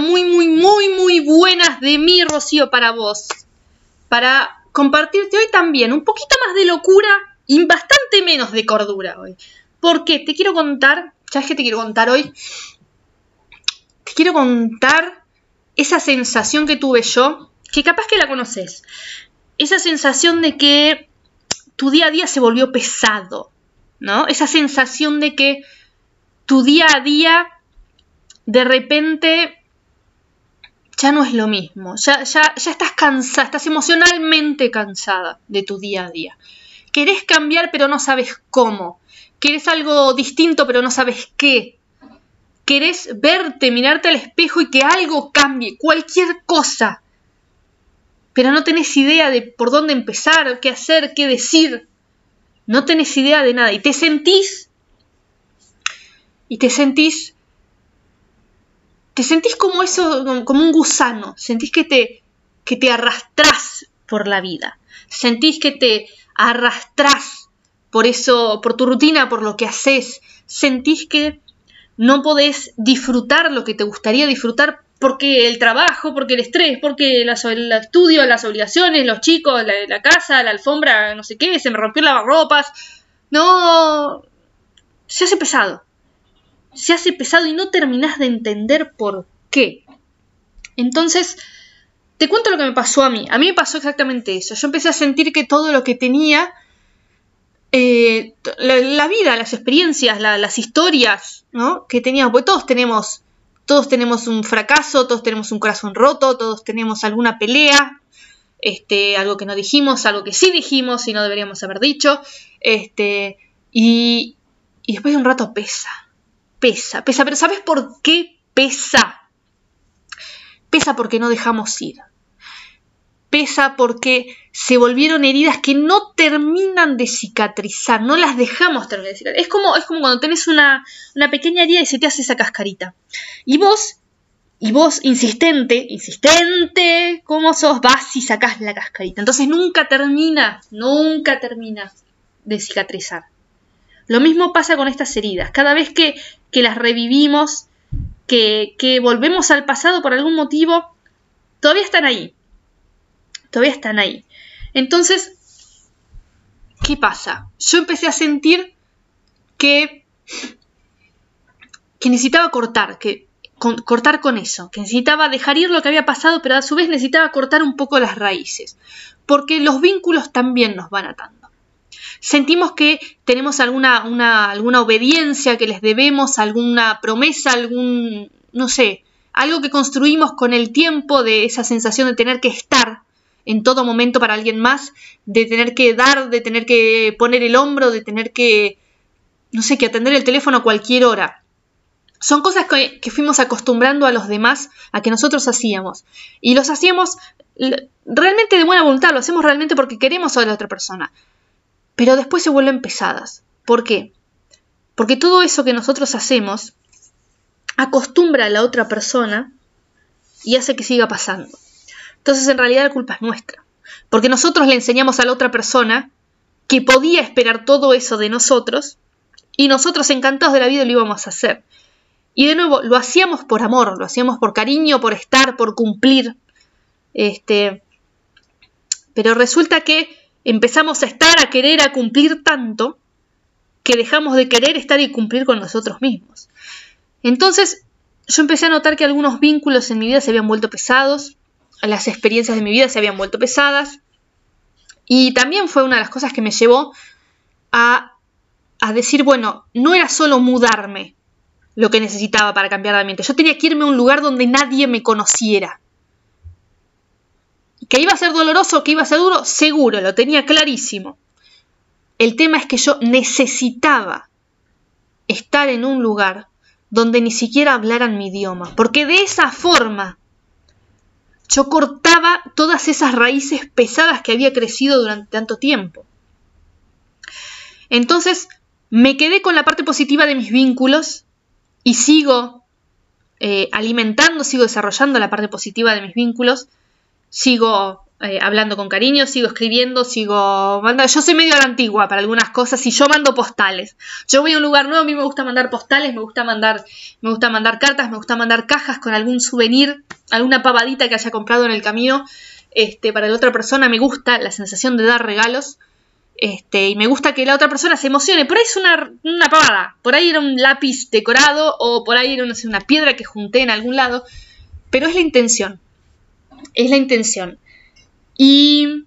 muy, muy, muy, muy buenas de mí, Rocío, para vos. Para compartirte hoy también un poquito más de locura y bastante menos de cordura hoy. Porque te quiero contar, ¿sabes qué te quiero contar hoy? Te quiero contar esa sensación que tuve yo, que capaz que la conoces. Esa sensación de que tu día a día se volvió pesado, ¿no? Esa sensación de que tu día a día de repente ya no es lo mismo, ya, ya, ya estás cansada, estás emocionalmente cansada de tu día a día. Querés cambiar pero no sabes cómo. Querés algo distinto pero no sabes qué. Querés verte, mirarte al espejo y que algo cambie, cualquier cosa. Pero no tenés idea de por dónde empezar, qué hacer, qué decir. No tenés idea de nada. Y te sentís... Y te sentís te sentís como eso, como un gusano, sentís que te, que te arrastrás por la vida, sentís que te arrastrás por eso, por tu rutina, por lo que haces, sentís que no podés disfrutar lo que te gustaría disfrutar porque el trabajo, porque el estrés, porque el estudio, las obligaciones, los chicos, la, la, casa, la alfombra, no sé qué, se me rompió el lavarropas. No, se hace pesado se hace pesado y no terminas de entender por qué. Entonces, te cuento lo que me pasó a mí. A mí me pasó exactamente eso. Yo empecé a sentir que todo lo que tenía, eh, la, vida, las experiencias, las historias, ¿no? Que teníamos, porque todos tenemos, todos tenemos un fracaso, todos tenemos un corazón roto, todos tenemos alguna pelea, este, algo que no dijimos, algo que sí dijimos y no deberíamos haber dicho, este, y, y después de un rato pesa pesa, pesa, pero ¿sabes por qué pesa? Pesa porque no dejamos ir. Pesa porque se volvieron heridas que no terminan de cicatrizar, no las dejamos terminar de cicatrizar. Es como, es como cuando tenés una, una pequeña herida y se te hace esa cascarita. Y vos, y vos, insistente, insistente, como sos, vas y sacás la cascarita. Entonces nunca termina, nunca termina de cicatrizar. Lo mismo pasa con estas heridas. Cada vez que, las revivimos, que, que volvemos al pasado por algún motivo, todavía están ahí. Todavía están ahí. Entonces, ¿qué pasa? Yo empecé a sentir que, que necesitaba cortar, que cortar con eso, que necesitaba dejar ir lo que había pasado, pero a su vez necesitaba cortar un poco las raíces, porque los vínculos también nos van atando sentimos que tenemos alguna, una, alguna obediencia que les debemos, alguna promesa, algún, no sé, algo que construimos con el tiempo de esa sensación de tener que estar en todo momento para alguien más, de tener que dar, de tener que poner el hombro, de tener que, no sé, que atender el teléfono a cualquier hora. Son cosas que, que fuimos acostumbrando a los demás a que nosotros hacíamos. Y los hacíamos realmente de buena voluntad, lo hacemos realmente porque queremos a la otra persona pero después se vuelven pesadas. ¿Por qué? Porque todo eso que nosotros hacemos acostumbra a la otra persona y hace que siga pasando. Entonces en realidad la culpa es nuestra. Porque nosotros le enseñamos a la otra persona que podía esperar todo eso de nosotros y nosotros encantados de la vida lo íbamos a hacer. Y de nuevo, lo hacíamos por amor, lo hacíamos por cariño, por estar, por cumplir. Este, pero resulta que empezamos a estar, a querer, a cumplir tanto, que dejamos de querer estar y cumplir con nosotros mismos. Entonces, yo empecé a notar que algunos vínculos en mi vida se habían vuelto pesados, las experiencias de mi vida se habían vuelto pesadas, y también fue una de las cosas que me llevó a, a decir, bueno, no era solo mudarme lo que necesitaba para cambiar de ambiente, yo tenía que irme a un lugar donde nadie me conociera. ¿Que iba a ser doloroso, que iba a ser duro? Seguro, lo tenía clarísimo. El tema es que yo necesitaba estar en un lugar donde ni siquiera hablaran mi idioma, porque de esa forma yo cortaba todas esas raíces pesadas que había crecido durante tanto tiempo. Entonces me quedé con la parte positiva de mis vínculos y sigo eh, alimentando, sigo desarrollando la parte positiva de mis vínculos, sigo eh, hablando con cariño, sigo escribiendo, sigo mandando. Yo soy medio a la antigua para algunas cosas y yo mando postales. Yo voy a un lugar nuevo, a mí me gusta mandar postales, me gusta mandar, me gusta mandar cartas, me gusta mandar cajas con algún souvenir, alguna pavadita que haya comprado en el camino. Este, para la otra persona me gusta la sensación de dar regalos. Este, y me gusta que la otra persona se emocione. Por ahí es una, una pavada, por ahí era un lápiz decorado o por ahí era una piedra que junté en algún lado, pero es la intención. Es la intención. Y...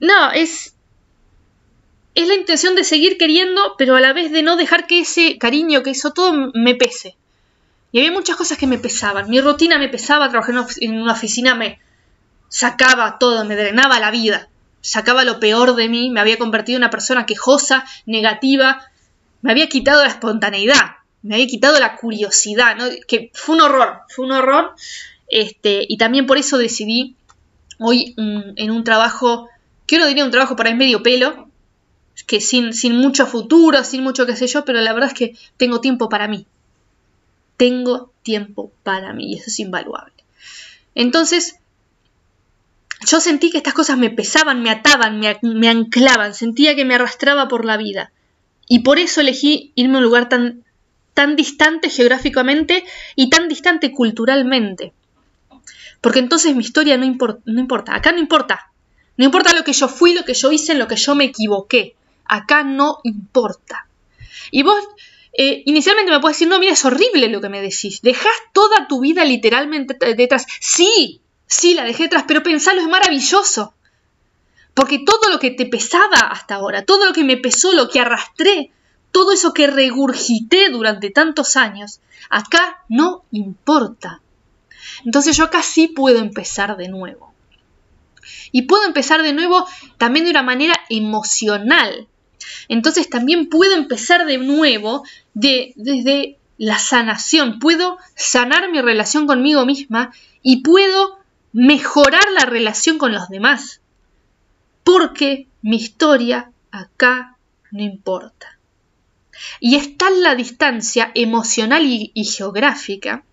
No, es... Es la intención de seguir queriendo, pero a la vez de no dejar que ese cariño que hizo todo me pese. Y había muchas cosas que me pesaban. Mi rutina me pesaba, trabajar en una oficina me sacaba todo, me drenaba la vida. Sacaba lo peor de mí, me había convertido en una persona quejosa, negativa, me había quitado la espontaneidad, me había quitado la curiosidad, ¿no? que fue un horror, fue un horror. Este, y también por eso decidí hoy en un trabajo, que diría un trabajo para el medio pelo, que sin, sin mucho futuro, sin mucho qué sé yo, pero la verdad es que tengo tiempo para mí. Tengo tiempo para mí y eso es invaluable. Entonces, yo sentí que estas cosas me pesaban, me ataban, me, me, anclaban, sentía que me arrastraba por la vida. Y por eso elegí irme a un lugar tan, tan distante geográficamente y tan distante culturalmente. Porque entonces mi historia no, importa. Acá no importa. No importa lo que yo fui, lo que yo hice, lo que yo me equivoqué. Acá no importa. Y vos eh, inicialmente me puedes decir, no, mira, es horrible lo que me decís. Dejas toda tu vida literalmente detrás. Sí, sí, la dejé detrás, pero pensalo, es maravilloso. Porque todo lo que te pesaba hasta ahora, todo lo que me pesó, lo que arrastré, todo eso que regurgité durante tantos años, acá no importa. Entonces yo acá sí puedo empezar de nuevo. Y puedo empezar de nuevo también de una manera emocional. Entonces también puedo empezar de nuevo de, desde la sanación. Puedo sanar mi relación conmigo misma y puedo mejorar la relación con los demás. Porque mi historia acá no importa. Y está en la distancia emocional y, y geográfica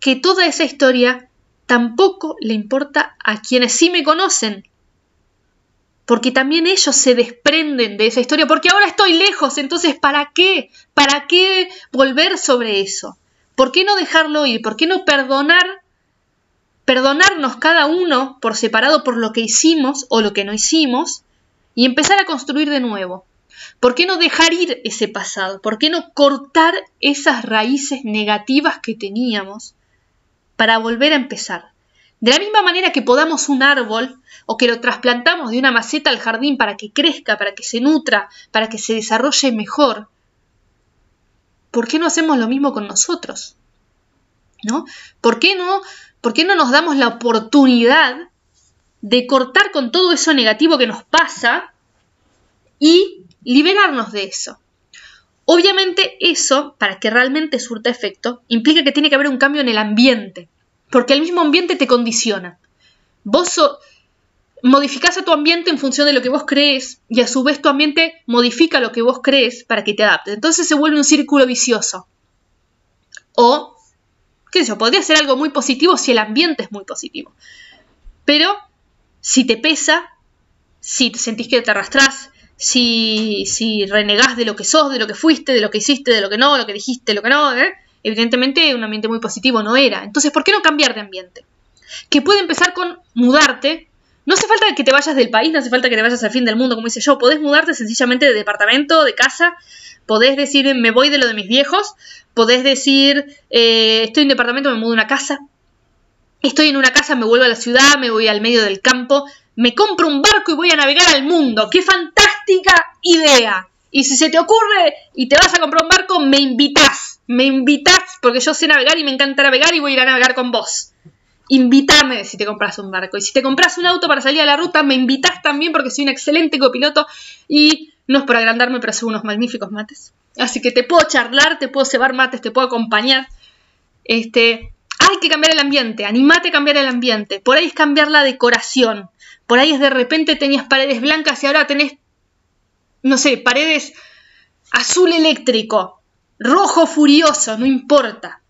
que toda esa historia tampoco le importa a quienes sí me conocen. Porque también ellos se desprenden de esa historia, porque ahora estoy lejos, entonces ¿para qué? ¿Para qué volver sobre eso? ¿Por qué no dejarlo ir? ¿Por qué no perdonar? Perdonarnos cada uno por separado por lo que hicimos o lo que no hicimos y empezar a construir de nuevo. ¿Por qué no dejar ir ese pasado? ¿Por qué no cortar esas raíces negativas que teníamos para volver a empezar. De la misma manera que podamos un árbol o que lo trasplantamos de una maceta al jardín para que crezca, para que se nutra, para que se desarrolle mejor, ¿por qué no hacemos lo mismo con nosotros? ¿No? ¿Por qué no, por qué no nos damos la oportunidad de cortar con todo eso negativo que nos pasa y liberarnos de eso? Obviamente eso, para que realmente surta efecto, implica que tiene que haber un cambio en el ambiente, porque el mismo ambiente te condiciona. Vos modificás a tu ambiente en función de lo que vos crees y a su vez tu ambiente modifica lo que vos crees para que te adaptes. Entonces se vuelve un círculo vicioso. O, qué sé yo, podría ser algo muy positivo si el ambiente es muy positivo. Pero si te pesa, si te sentís que te arrastrás, si, si renegás de lo que sos, de lo que fuiste, de lo que hiciste, de lo que no, lo que dijiste, lo que no, ¿eh? evidentemente un ambiente muy positivo no era. Entonces, ¿por qué no cambiar de ambiente? Que puede empezar con mudarte. No hace falta que te vayas del país, no hace falta que te vayas al fin del mundo, como dice yo. Podés mudarte sencillamente de departamento, de casa. Podés decir, me voy de lo de mis viejos. Podés decir, eh, estoy en un departamento, me mudo a una casa. Estoy en una casa, me vuelvo a la ciudad, me voy al medio del campo me compro un barco y voy a navegar al mundo. ¡Qué idea! Y si se te ocurre y te vas a comprar un barco, me invitas. Me invitas porque yo sé navegar y me encanta navegar y voy a ir a navegar con vos. Invítame si te compras un barco. Y si te compras un auto para salir a la ruta, me invitas también porque soy un excelente copiloto y no es por agrandarme, pero soy unos magníficos mates. Así que te puedo charlar, te puedo cebar mates, te puedo acompañar. Este, hay que cambiar el ambiente, animate a cambiar el ambiente. Por ahí es cambiar la decoración. Por ahí es de repente tenías paredes blancas y ahora tenés, no sé, paredes azul eléctrico, rojo furioso, no importa.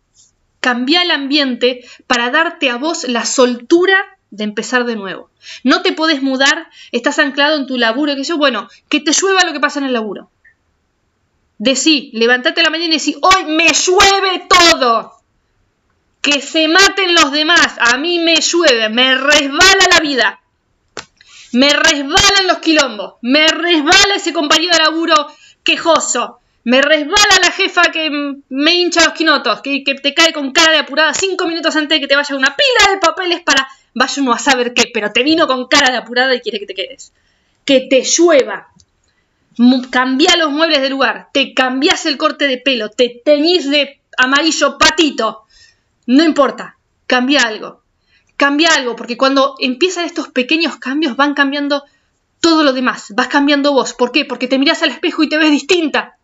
cambia el ambiente para darte a vos la soltura de empezar de nuevo. No te podés mudar, estás anclado en tu laburo, que yo, bueno, que te llueva lo que pasa en el laburo. Decí, levantate la mañana y decí, hoy me llueve todo. Que se maten los demás, a mí me llueve, me resbala la vida. Me resbalan los quilombos, me resbala ese compañero de laburo quejoso, me resbala la jefa que me hincha los quinotos, que, te cae con cara de apurada cinco minutos antes de que te vaya una pila de papeles para vaya uno a saber qué, pero te vino con cara de apurada y quiere que te quedes. Que te llueva. Cambia los muebles de lugar, te cambias el corte de pelo, te teñís de amarillo patito. No importa, cambia algo. Cambia algo, porque cuando empiezan estos pequeños cambios van cambiando todo lo demás. Vas cambiando vos. ¿Por qué? Porque te miras al espejo y te ves distinta.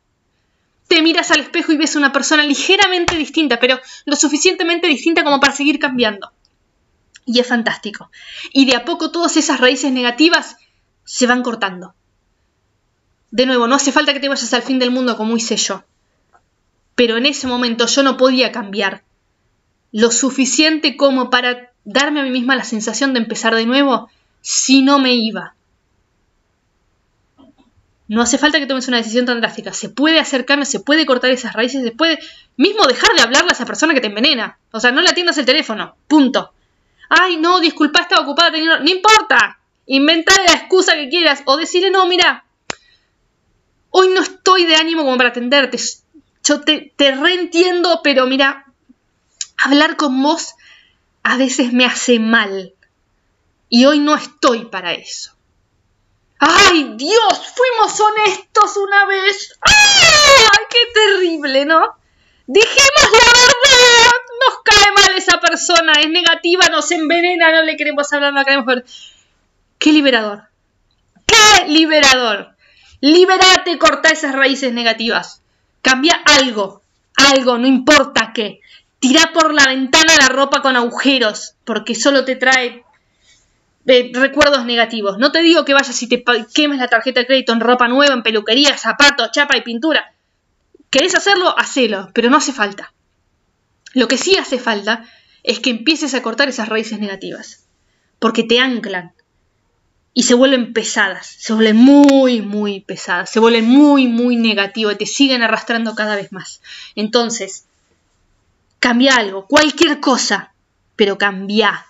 Te miras al espejo y ves una persona ligeramente distinta, pero lo suficientemente distinta como para seguir cambiando y es fantástico. Y de a poco todas esas raíces negativas se van cortando. De nuevo, no hace falta que te vayas al fin del mundo como hice yo. Pero en ese momento yo no podía cambiar lo suficiente como para darme a mí misma la sensación de empezar de nuevo si no me iba. No hace falta que tomes una decisión tan drástica. Se puede hacer cambios, se puede cortar esas raíces, se puede mismo dejar de hablarle a esa persona que te envenena. O sea, no le atiendas el teléfono. Punto. Ay, no, disculpa, estaba ocupada teniendo... No importa. Inventale la excusa que quieras. O decirle, no, mira, hoy no estoy de ánimo como para atenderte. Yo te, te reentiendo, pero mira, hablar con vos a veces me hace mal. Y hoy no estoy para eso. ¡Ay, Dios! Fuimos honestos una vez. ¡Ay, qué terrible, ¿no? Dijimos la verdad. Nos cae mal esa persona. Es negativa, nos envenena, no le queremos hablar, no queremos ver. ¡Qué liberador! ¡Qué liberador! Liberate, corta esas raíces negativas. Cambia algo. Algo, no importa qué. Tira por la ventana la ropa con agujeros, porque solo te trae eh, recuerdos negativos. No te digo que vayas y te quemes la tarjeta de crédito en ropa nueva, en peluquería, zapatos, chapa y pintura. ¿Querés hacerlo? Hacelo, pero no hace falta. Lo que sí hace falta es que empieces a cortar esas raíces negativas, porque te anclan y se vuelven pesadas, se vuelven muy, muy pesadas, se vuelven muy, muy negativas y te siguen arrastrando cada vez más. Entonces, cambia algo, cualquier cosa, pero cambia.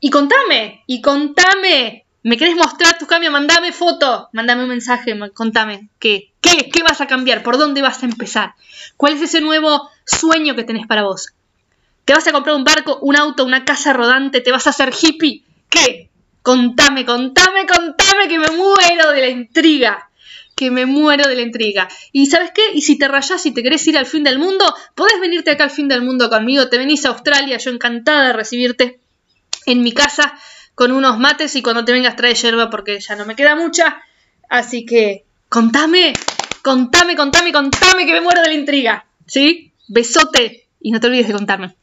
Y contame, y contame ¿Me querés mostrar tus cambios? Mandame foto, mandame un mensaje, contame qué, qué, qué vas a cambiar, por dónde vas a empezar, cuál es ese nuevo sueño que tenés para vos. ¿Te vas a comprar un barco, un auto, una casa rodante? ¿Te vas a hacer hippie? ¿Qué? Contame, contame, contame que me muero de la intriga. Que me muero de la intriga. ¿Y sabes qué? Y si te rayás y te querés ir al fin del mundo, podés venirte acá al fin del mundo conmigo. Te venís a Australia, yo encantada de recibirte en mi casa con unos mates y cuando te vengas trae yerba porque ya no me queda mucha. Así que contame, contame, contame, contame que me muero de la intriga. ¿Sí? Besote y no te olvides de contarme.